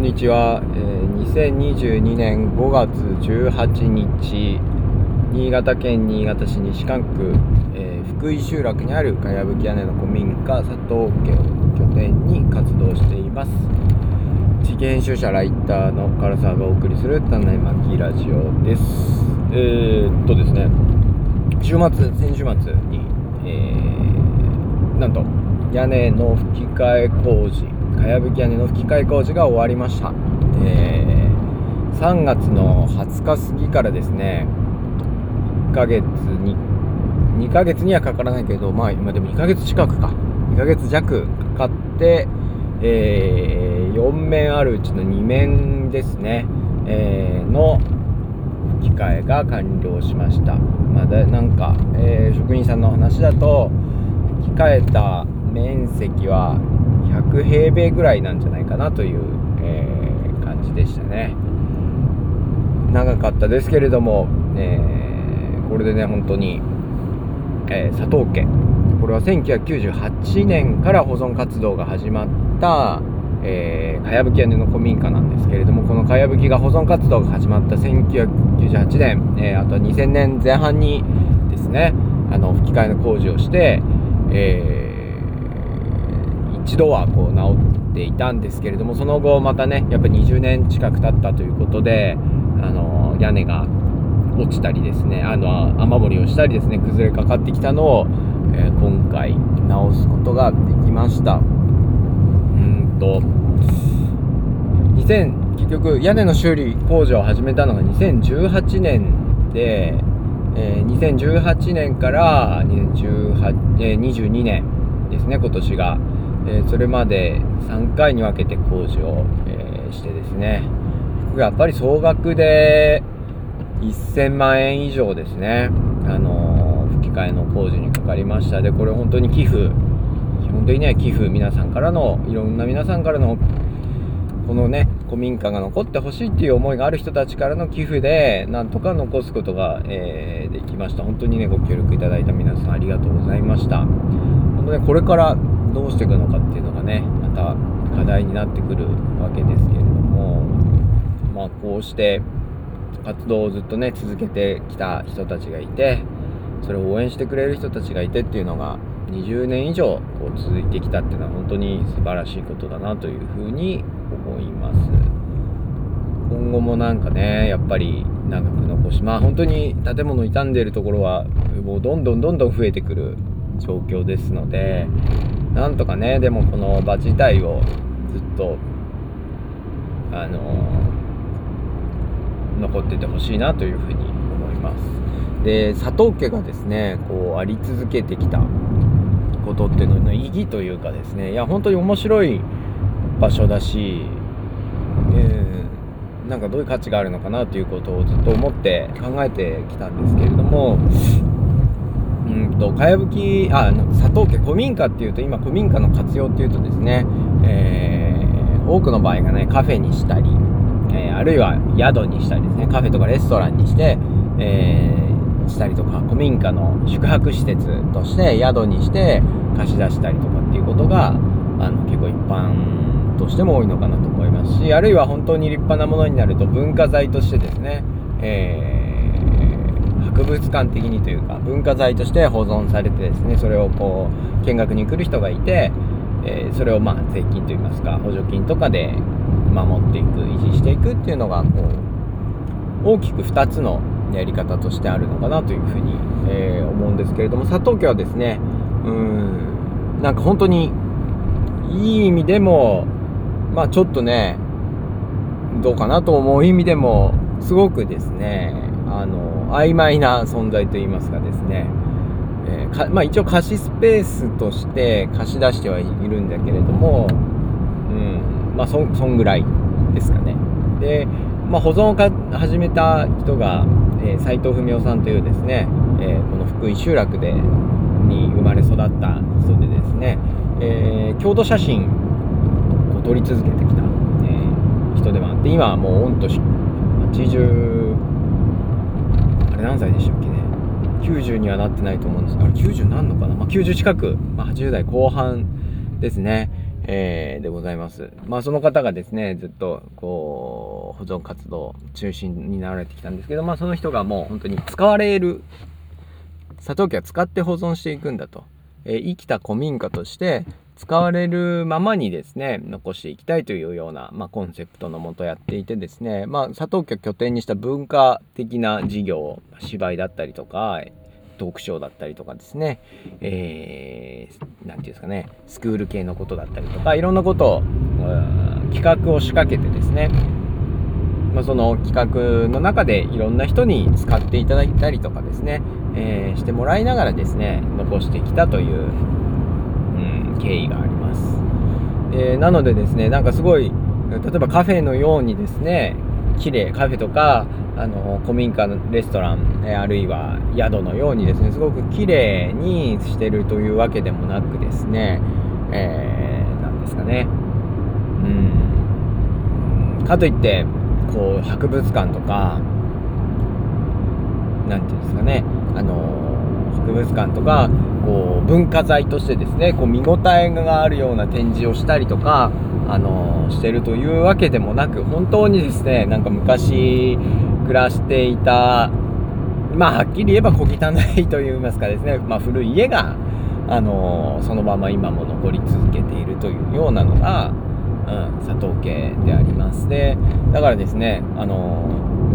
こんにちは、えー、2022年5月18日新潟県新潟市西館区、えー、福井集落にあるかやぶき屋根の古民家佐藤家を拠点に活動しています。地域編集者ライターの唐沢がお送りする種まきラジオです。えー、っとですね週末先週末に、えー、なんと屋根の吹き替え工事かやぶき屋根の吹き替え工事が終わりました、えー、3月の20日過ぎからですね1ヶ月に2ヶ月にはかからないけどまあ今でも2ヶ月近くか。2ヶ月弱かかって、えー、4面あるうちの2面ですね、えー、の吹き替えが完了しました。まあ、なんか、えー、職員さんの話だと吹き替えた面積は100平米ぐらいなんじゃないかなという、えー、感じでしたね。長かったですけれども、えー、これでね本当に、えー、佐藤家。これは1998年から保存活動が始まったえー、かやぶき屋根の古民家なんですけれどもこのかやぶきが保存活動が始まった1998年、えー、あとは2000年前半にですねあの吹き替えの工事をして、えー一度はこう治っていたんですけれどもその後またねやっぱり20年近く経ったということであの屋根が落ちたりですねあの雨漏りをしたりですね崩れかかってきたのを、えー、今回直すことができましたうんと2000結局屋根の修理工事を始めたのが2018年で、えー、2018年から2018、えー、22年ですね今年が。えそれまで3回に分けて工事を、え、してですね。やっぱり総額で1000万円以上ですね、あのー、吹き替えの工事にかかりました。でこれ本当に寄付。基本的には寄付皆さんからのいろんな皆さんからのこのね古民家が残ってほしいっていう思いがある人たちからの寄付でなんとか残すことが、えー、できました。本当にねご協力いただいた皆さんありがとうございました。本当ねこれからどうしていくのかっていうのがねまた課題になってくるわけですけれどもまあこうして活動をずっとね続けてきた人たちがいてそれを応援してくれる人たちがいてっていうのが20年以上こう続いてきたっていうのは本当に素晴らしいことだなというふうに思います。今後もなんかねやっぱり長く残しまあ本当に建物傷んでいるところはもうどんどんどんどん増えてくる状況ですのでなんとかねでもこの場自体をずっとあのー、残っててほしいなというふうに思います。で佐藤家がですねこうあり続けてきたことっていうのの意義というかですねいや本当に面白い場所だし、えー、なんかどういう価値があるのかなということをずっと思って考えてきたんですけれどもうんとかやぶきあ佐藤家古民家っていうと今古民家の活用っていうとですね、えー、多くの場合がねカフェにしたり、えー、あるいは宿にしたりですねカフェとかレストランにして、えー、したりとか古民家の宿泊施設として宿にして貸し出したりとかっていうことがあの結構一般としても多いのかなと思いますしあるいは本当に立派なものになると文化財としてですね、えー博物館的にというか文化財として保存されてですねそれをこう見学に来る人がいて、えー、それをまあ税金といいますか補助金とかで守っていく維持していくっていうのがこう大きく2つのやり方としてあるのかなというふうに、えー、思うんですけれども佐藤家はですねうんなんか本当にいい意味でもまあちょっとねどうかなと思う意味でもすごくですねあの曖昧な存在といいますかですね、えー、まあ、一応貸しスペースとして貸し出してはいるんだけれども、うんまあそ、そんぐらいですかね。で、まあ、保存を始めた人が、えー、藤文夫さんというですね、えー、この福井集落でに生まれ育った人でですね、えー、郷土写真を撮り続けてきた、えー、人でもあって今はもう御年80れ何歳でしたっけね？90にはなってないと思うんです。が90なんのかな、まあ、90近く、まあ、80代後半ですね、えー、でございます。まあその方がですね、ずっとこう保存活動中心になられてきたんですけど、まあその人がもう本当に使われる砂糖機は使って保存していくんだと、えー、生きた古民家として使われるままにですね残していきたいというような、まあ、コンセプトのもとやっていてですね、まあ、砂糖機を拠点にした文化的な事業芝居だったりとかトークショーだったりとかですね、えー、て言うんですかね、スクール系のことだったりとか、いろんなことを、企画を仕掛けてですね、まあ、その企画の中でいろんな人に使っていただいたりとかですね、えー、してもらいながらですね、残してきたという、経緯があります。え、なのでですね、なんかすごい、例えばカフェのようにですね、綺麗カフェとかあの古民家のレストラン、えあるいは宿のようにですねすごく綺麗にしてるというわけでもなくですね、えー、なんですかねうんかといってこう博物館とか何て言うんですかねあの博物館とかこう文化財としてですねこう見応えがあるような展示をしたりとかあのしてるというわけでもなく本当にですねなんか昔暮らしていたまあはっきり言えば小汚いといいますかですね、まあ、古い家があのそのまま今も残り続けているというようなのが、うん、佐藤家でありますでだからですねあの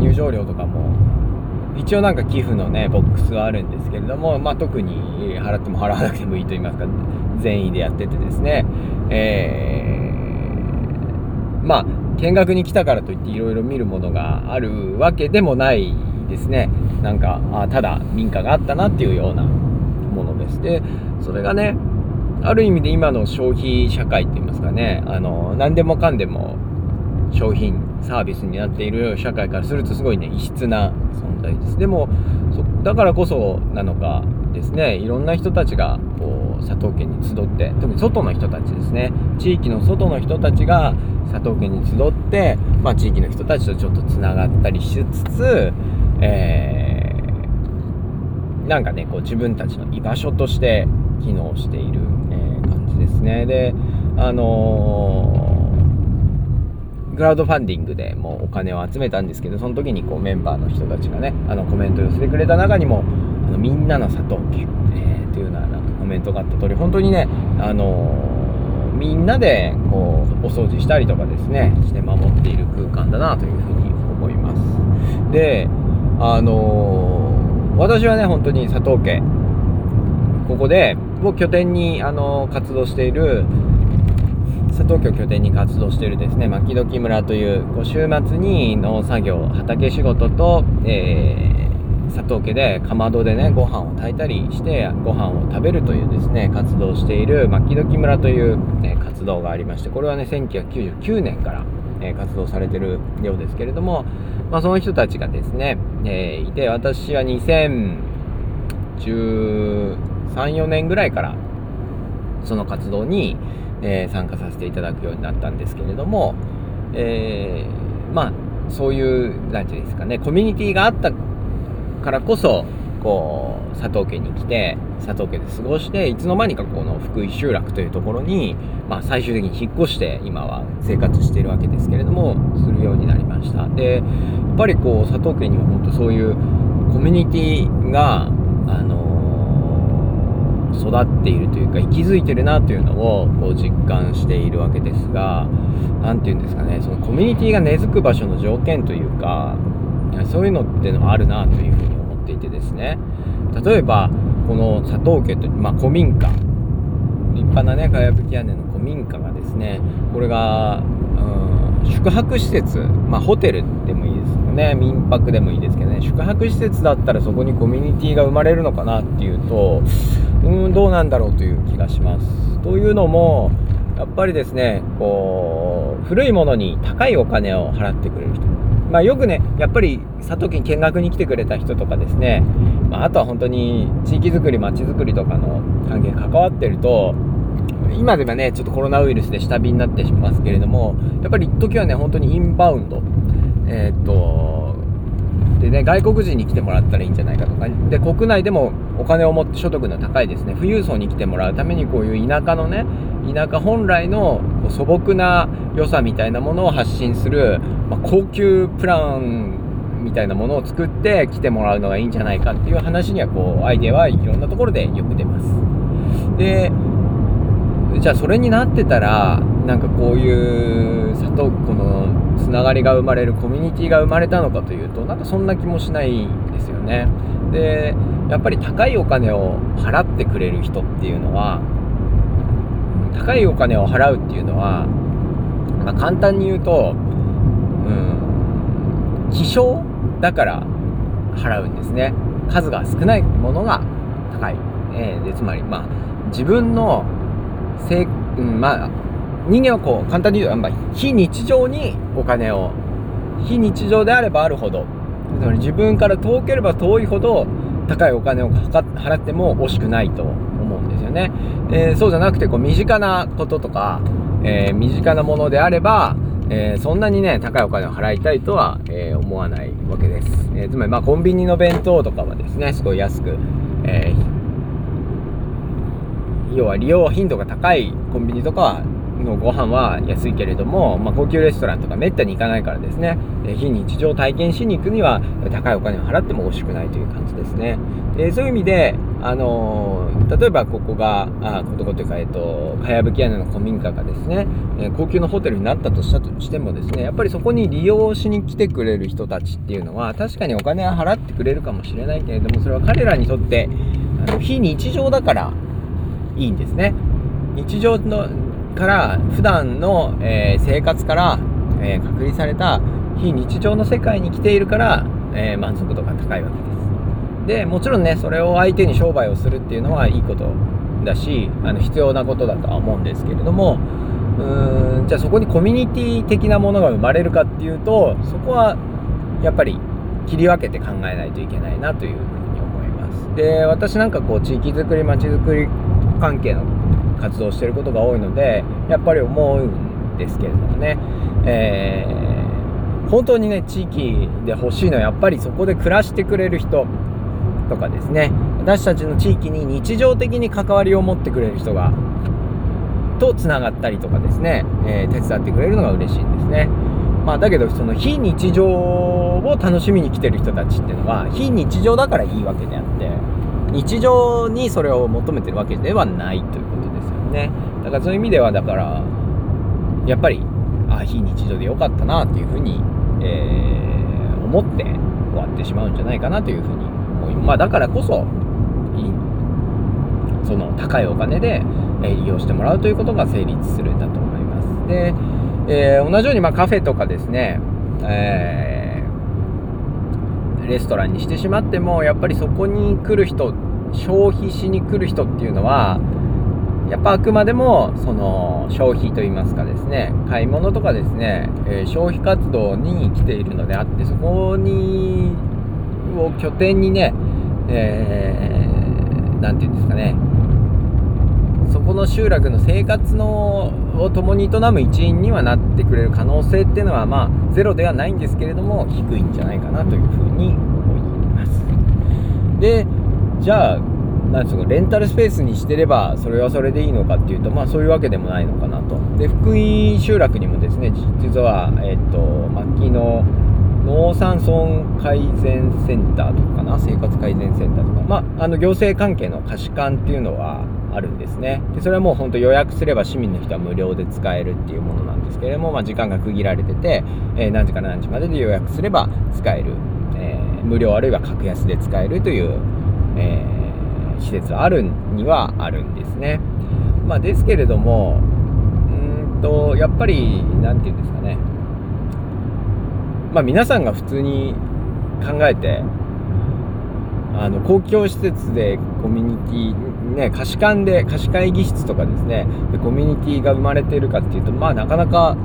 入場料とかも一応なんか寄付のねボックスはあるんですけれども、まあ、特に払っても払わなくてもいいと言いますか善意でやっててですね、えー、まあ見学に来たからといっていろいろ見るものがあるわけでもないですね。なんかあただ民家があったなっていうようなものです。でそれがねある意味で今の消費社会って言いますかね。あの何でもかんでも商品サービスになっている社会からするとすごいね異質な存在です。でもだからこそなのかですね。いろんな人たちがこう佐藤家に集って特に外の人たちですね。地域の外の人たちが佐藤家に集って、まあ、地域の人たちとちょっとつながったりしつつ、えー、なんかねこう自分たちの居場所として機能している、えー、感じですね。であのークラウドファンディングでもうお金を集めたんですけどその時にこうメンバーの人たちがねあのコメントを寄せてくれた中にも「あのみんなの佐藤家」えー、というようなんかコメントがあった通り本当にねあのー、みんなでこうお掃除したりとかですねして守っている空間だなというふうに思います。であのー、私はね本当に佐藤家ここでを拠点に、あの活動している佐東京拠点に活動しているですね牧時村というこう週末に農作業畑仕事と、えー、佐藤家でかまどでねご飯を炊いたりしてご飯を食べるというですね活動をしている牧時村という、ね、活動がありましてこれはね1999年から、えー、活動されてるようですけれども、まあ、その人たちがですね、えー、いて私は2013、4年ぐらいからその活動に、えー、参加させていただくようになったんですけれども、えー、まあそういう何て言うんですかねコミュニティがあったからこそこう佐藤家に来て佐藤家で過ごしていつの間にかこの福井集落というところに、まあ、最終的に引っ越して今は生活しているわけですけれどもするようになりました。でやっぱりこう佐藤家には本当そういうコミュニティが育っているというか息づいてるなというのをこう実感しているわけですが何て言うんですかねそのコミュニティが根付く場所の条件というかそういうのってのはあるなというふうに思っていてですね。例えばこの佐藤家という、まあ、古民家立派なねかやぶき屋根の古民家がですねこれが、うん、宿泊施設まあホテルでもいいですよね。民泊でもいいですけどね。宿泊施設だったらそこにコミュニティが生まれるのかなっていうとうんどうなんだろうという気がします。というのもやっぱりですねこう古いものに高いお金を払ってくれる人。まあ、よくねやっぱり佐藤家に見学に来てくれた人とかですね、まあ、あとは本当に地域づくり町づくりとかの関係関わってると今ではねちょっとコロナウイルスで下火になってしますけれどもやっぱり一時はね本当にインバウンド。えー、っとでね、外国人に来てもらったらいいんじゃないかとか、で、国内でもお金を持って所得の高いですね、富裕層に来てもらうためにこういう田舎のね、田舎本来の素朴な良さみたいなものを発信する、まあ、高級プランみたいなものを作って来てもらうのがいいんじゃないかっていう話にはこうアイデアはいろんなところでよく出ます。でじゃあそれになってたらなんかこういう里このつながりが生まれるコミュニティが生まれたのかというとなんかそんな気もしないんですよね。でやっぱり高いお金を払ってくれる人っていうのは高いお金を払うっていうのは、まあ、簡単に言うと、うん、希少だから払うんですね数が少ないものが高い、えー、でつまりまあ自分のせ、うん、まあ人間はこう簡単に言うと、まあ、非日常にお金を非日常であればあるほどつまり自分から遠ければ遠いほど高いお金を払っても惜しくないと思うんですよね。えー、そうじゃなくてこう身近なこととか、えー、身近なものであれば、えー、そんなにね高いお金を払いたいとは、え思わないわけです。えつまりまあコンビニの弁当とかはですねすごい安く、え要は利用頻度が高いコンビニとかはのご飯は安いけれども、まあ、高級レストランとかめったに行かないからですね、え非日常体験しに行くには高いお金を払っても惜しくないという感じですね。でそういう意味で、あのー、例えばここが、あここというか、えっ、と、かやぶき屋根の古民家がですね、え高級のホテルになったとしたとしてもですね、やっぱりそこに利用しに来てくれる人たちっていうのは、確かにお金は払ってくれるかもしれないけれども、それは彼らにとってあの非日常だからいいんですね。日常のから普段の、えー、生活から、えー、隔離された非日常の世界に来ているから、えー、満足度が高いわけです。でもちろんねそれを相手に商売をするっていうのはいいことだしあの必要なことだとは思うんですけれどもうーんじゃあそこにコミュニティ的なものが生まれるかっていうとそこはやっぱり切り分けて考えないといけないなというふうに思います。で私なんかこう地域づくりまちづくり関係の活動してることが多いのでやっぱり思うんですけれどもね、えー、本当にね地域で欲しいのはやっぱりそこで暮らしてくれる人とかですね。私たちの地域に日常的に関わりを持ってくれる人がとつながったりとかですね、えー、手伝ってくれるのが嬉しいんですね。まあ、だけどその非日常を楽しみに来てる人たちっていうのは非日常だからいいわけであって日常にそれを求めてるわけではないということね。だからそういう意味ではだからやっぱりあ非日常でよかったなっていうふうに、えー、思って終わってしまうんじゃないかなというふうに思いまあだからこそその高いお金で、え利用してもらうということが成立するんだと思います。で、えー、同じようにまあカフェとかですね、えー、レストランにしてしまってもやっぱりそこに来る人消費しに来る人っていうのはやっぱあくまでもその消費といいますかですね買い物とかですね、え、消費活動に来ているのであってそこにを拠点にね何、えー、て言うんですかねそこの集落の生活のを共に営む一員にはなってくれる可能性っていうのはまあゼロではないんですけれども低いんじゃないかなというふうに思います。でじゃあなんですかレンタルスペースにしてればそれはそれでいいのかっていうとまあそういうわけでもないのかなと。で福井集落にもですね実はえっ、ー、と牧の農山村改善センターとかかな？生活改善センターとか。まああの行政関係の貸し館っていうのはあるんですね。でそれはもう本当予約すれば市民の人は無料で使えるっていうものなんですけれども、まあ、時間が区切られてて、えー、何時から何時までで予約すれば使える、えー、無料あるいは格安で使えるという、えー施設あるにはあるんですね。まあ、ですけれどもうんとやっぱり何て言うんですかね。まあ皆さんが普通に考えてあの公共施設でコミュニティね貸し館で貸し会議室とかですねでコミュニティが生まれてるかっていうとまあなかなか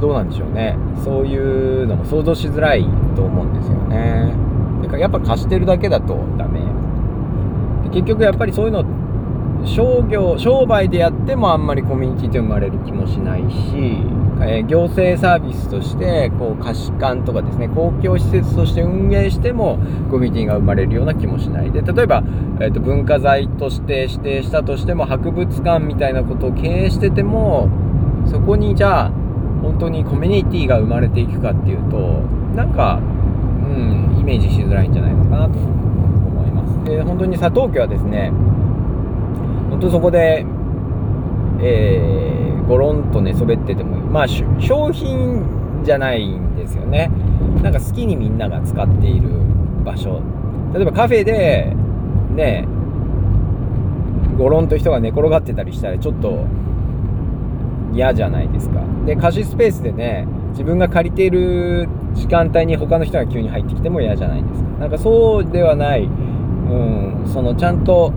どうなんでしょうね。そういうのも想像しづらいと思うんですよね。だからやっぱ貸してるだけだとダメ。結局やっぱりそういうの商業商売でやってもあんまりコミュニティって生まれる気もしないしえー、行政サービスとしてこう貸し館とかですね公共施設として運営してもコミュニティが生まれるような気もしないで例えば、えーと、文化財として指定したとしても博物館みたいなことを経営しててもそこにじゃあ本当にコミュニティが生まれていくかっていうとなんか、うん、イメージしづらいんじゃないのかなと思います。で本当に佐藤家はですね本当そこで、えー、ゴロンと寝そべっててもまあ商品じゃないんですよね。なんか好きにみんなが使っている場所。例えばカフェでねゴロンと人が寝転がってたりしたらちょっと嫌じゃないですか。で貸しスペースでね自分が借りている時間帯に他の人が急に入ってきても嫌じゃないですか。なんかそうではない、うん、そのちゃんと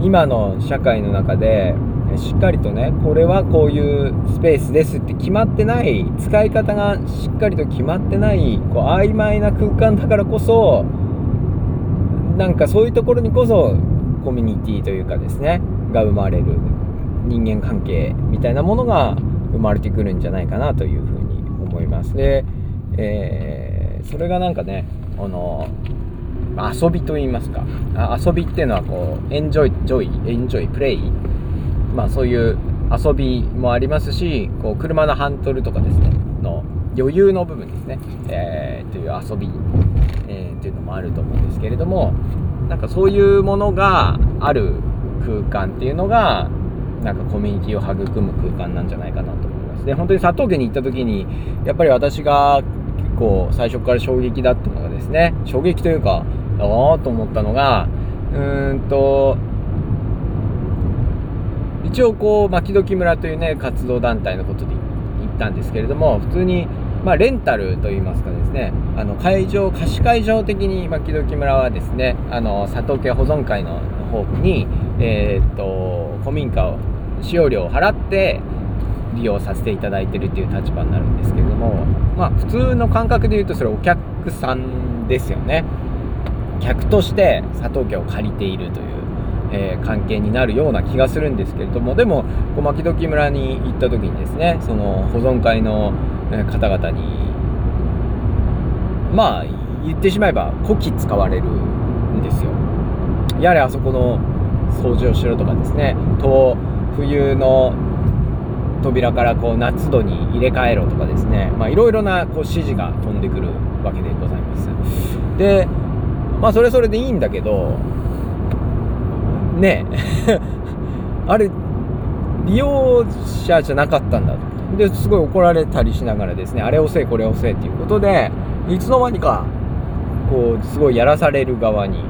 今の社会の中でしっかりとねこれはこういうスペースですって決まってない使い方がしっかりと決まってないこう曖昧な空間だからこそなんかそういうところにこそコミュニティというかですねが生まれる人間関係みたいなものが生まれてくるんじゃないかなというふうに思います。で、えー、それがなんかねあの遊びと言いますか。遊びっていうのはこうエンジョイジョイエンジョイプレイまあそういう遊びもありますしこう車のハンドルとかですね。の余裕の部分ですね、えー、という遊び、えー、というのもあると思うんですけれどもなんかそういうものがある空間っていうのがなんかコミュニティを育む空間なんじゃないかなと思います。で本当に佐藤家に行った時にやっぱり私が結構最初から衝撃だったのがですね衝撃というかああと思ったのがうーんと一応こう牧時村というね活動団体のことで行ったんですけれども普通にまあ、レンタルといいますかですねあの会場貸し会場的に牧時村はですねあの佐藤家保存会の方に、えー、っと古民家を使用料を払って利用させていただいてるっていう立場になるんですけれどもまあ普通の感覚で言うとそれお客さんですよね。客として佐藤家を借りているという、えー、関係になるような気がするんですけれどもでも小牧時村に行った時にですねその保存会の方々にまあ言ってしまえば古希使われるんですよ。やれあそこの掃除をしろとかですねと冬の扉からこう夏度に入れ替えろとかですねいろいろなこう指示が飛んでくるわけでございます。でまあそれそれでいいんだけどね。え あれ利用者じゃなかったんだ。とですごい怒られたりしながらですねあれをせえこれをせえっていうことでいつの間にかこうすごいやらされる側になっ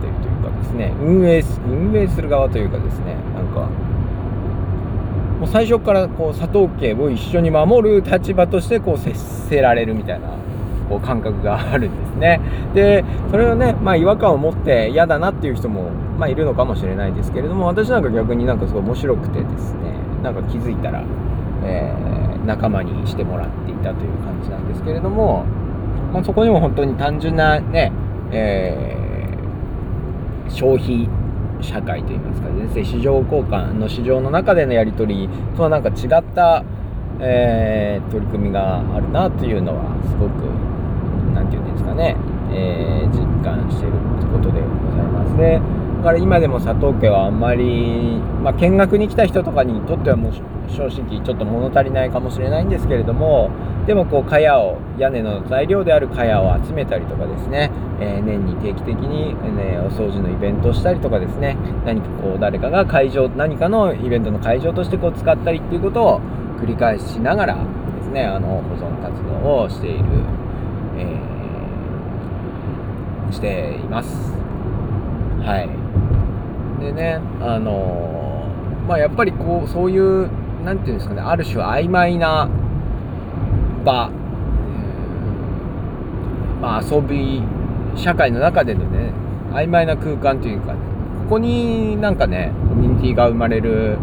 てるというかですね運営運営する側というかですねなんかもう最初からこう佐藤家を一緒に守る立場としてこう接せられるみたいなこう感覚があるんですね。でそれをね、まあ、違和感を持って嫌だなっていう人も、まあ、いるのかもしれないですけれども私なんか逆になんかすごい面白くてですねなんか気づいたら、えー、仲間にしてもらっていたという感じなんですけれども、まあ、そこにも本当に単純なね、えー、消費社会といいますかですね市場交換の市場の中でのやり取りとはなんか違った、えー、取り組みがあるなというのはすごく何て言うんですかね、えー、実感していることでございますね。だから今でも佐藤家はあんまり、まあ、見学に来た人とかにとってはもう正直ちょっと物足りないかもしれないんですけれどもでもこう茅を屋根の材料である茅を集めたりとかですね、えー、年に定期的に、ね、お掃除のイベントをしたりとかですね。何かこう誰かが会場何かのイベントの会場としてこう使ったりっていうことを繰り返しながらですねあの保存活動をしている、しています。はい。でね、あの、まあ、やっぱりこう、そういう、なんていうんですかね、ある種曖昧な場、まあ、遊び、社会の中でのね、曖昧な空間というか、ここになんかね、コミュニティが生まれる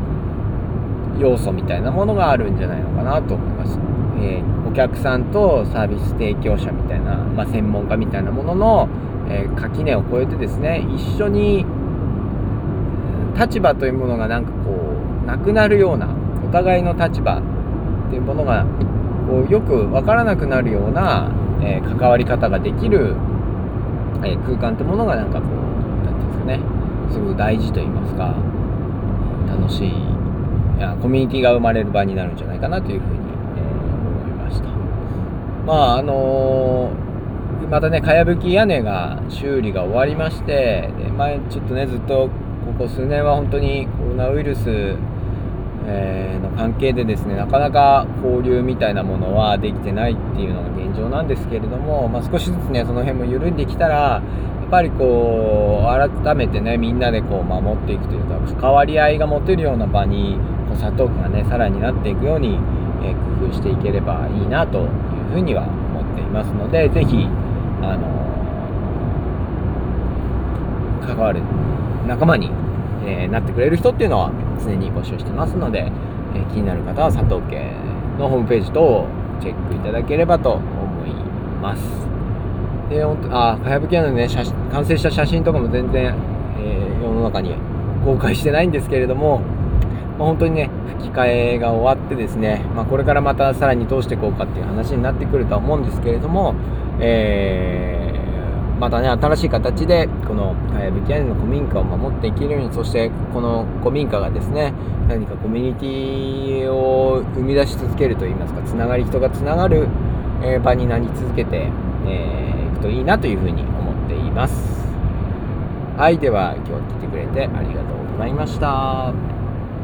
要素みたいなものがあるんじゃないのかなと思います。えー、お客さんとサービス提供者みたいな、まあ、専門家みたいなものの、えー、垣根を越えてですね一緒に立場というものがなんかこうなくなるようなお互いの立場っていうものがこうよく分からなくなるような、えー、関わり方ができる、えー、空間ってものがなんかこう何て言うんですかねすごく大事と言いますか楽しいいやコミュニティが生まれる場になるんじゃないかなというふうに、えー、思いました。まああのー、またねかやぶき屋根が修理が終わりましてで前ちょっとねずっとここ数年は本当にコロナウイルスえー、の関係でですねなかなか交流みたいなものはできてないっていうのが現状なんですけれども、まあ、少しずつねその辺も緩んできたらやっぱりこう改めてねみんなでこう守っていくというか関わり合いが持てるような場にこう砂糖がねさらになっていくように、えー、工夫していければいいなというふうには思っていますので是非あの、関わる仲間にえー、なってくれる人っていうのは常に募集してますので、えー、気になる方は佐藤家のホームページ等をチェックいただければと思います。であかやぶき屋のね完成した写真とかも全然、えー、世の中に公開してないんですけれども、まあ、本当にね吹き替えが終わってですね、まあ、これからまたさらにどうしていこうかっていう話になってくるとは思うんですけれども、えーまたね新しい形でこのかやぶき屋根の古民家を守っていけるようにそしてこの古民家がですね何かコミュニティを生み出し続けるといいますかつながり人がつながる、え場になり続けて、えー、いくといいなというふうに思っています。はいでは今日は来てくれてありがとうございました。